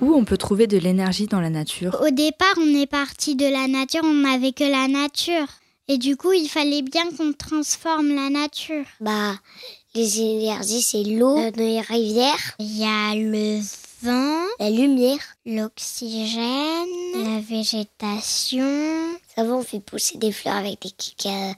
on peut trouver de l'énergie dans la nature? Au départ, on est parti de la nature, on n'avait que la nature. Et du coup, il fallait bien qu'on transforme la nature. Bah, les énergies, c'est l'eau euh, dans les rivières. Il y a le vent, la lumière, l'oxygène, la végétation. Ça va, on fait pousser des fleurs avec des kikas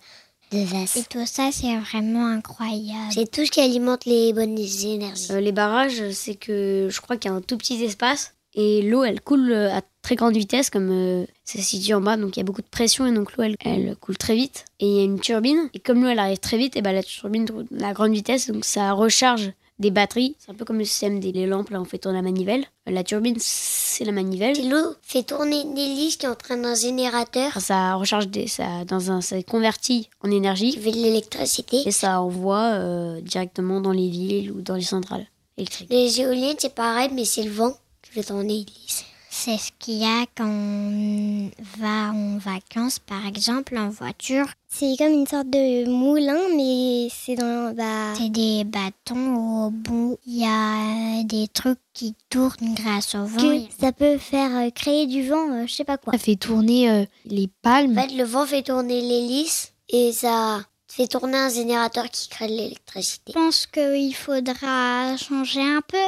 de vase. Et tout ça, c'est vraiment incroyable. C'est tout ce qui alimente les bonnes énergies. Euh, les barrages, c'est que je crois qu'il y a un tout petit espace et l'eau, elle coule euh, à très grande vitesse, comme euh, c'est situé en bas, donc il y a beaucoup de pression et donc l'eau, elle, elle, coule très vite. Et il y a une turbine, et comme l'eau, elle arrive très vite, et ben la turbine tourne à grande vitesse, donc ça recharge des batteries. C'est un peu comme le système des lampes, là on fait tourner la manivelle. La turbine, c'est la manivelle. Et l'eau fait tourner une hélice qui entraîne un générateur. Ça recharge des, ça, dans un, ça convertit en énergie. Qui fait de l'électricité. Et ça envoie euh, directement dans les villes ou dans les centrales électriques. Les éoliennes, c'est pareil, mais c'est le vent qui fait tourner l'hélice. C'est ce qu'il y a quand on va en vacances, par exemple, en voiture. C'est comme une sorte de moulin, mais c'est dans. Bah... C'est des bâtons au bout. Il y a des trucs qui tournent grâce au vent. Que ça peut faire euh, créer du vent, euh, je sais pas quoi. Ça fait tourner euh, les palmes. En fait, le vent fait tourner l'hélice et ça fait tourner un générateur qui crée de l'électricité. Je pense qu'il faudra changer un peu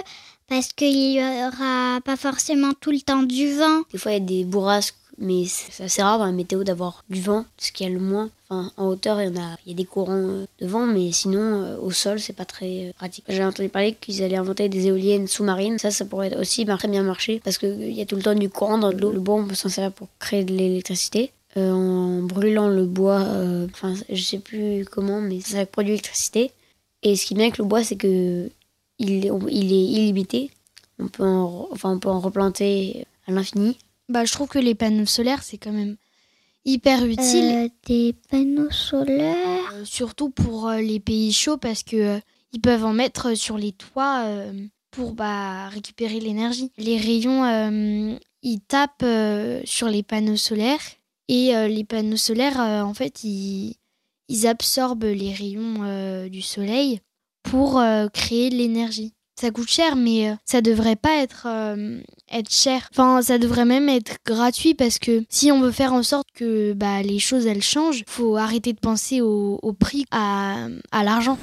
parce qu'il n'y aura pas forcément tout le temps du vent. Des fois, il y a des bourrasques, mais c'est assez rare dans la météo d'avoir du vent, ce qui est le moins. Enfin, en hauteur, il y, en a, il y a des courants de vent, mais sinon, euh, au sol, c'est pas très pratique. J'ai entendu parler qu'ils allaient inventer des éoliennes sous-marines. Ça, ça pourrait aussi très bien marcher, parce qu'il y a tout le temps du courant dans l'eau. Le bois, on peut s'en servir pour créer de l'électricité. Euh, en brûlant le bois, euh, enfin, je sais plus comment, mais ça produit l'électricité. Et ce qui est bien avec le bois, c'est que il, il est illimité. On peut, en, enfin, on peut en replanter à l'infini. Bah, je trouve que les panneaux solaires, c'est quand même hyper utile. Euh, des panneaux solaires euh, Surtout pour euh, les pays chauds, parce que ils peuvent en mettre sur les toits pour bah, récupérer l'énergie. Les rayons, ils tapent sur les panneaux solaires. Et les panneaux solaires, en fait, ils, absorbent les rayons du soleil pour euh, créer de l'énergie. Ça coûte cher, mais euh, ça devrait pas être, euh, cher. Enfin, ça devrait même être gratuit parce que si on veut faire en sorte que bah, les choses elles changent, faut arrêter de penser au, prix, à l'argent.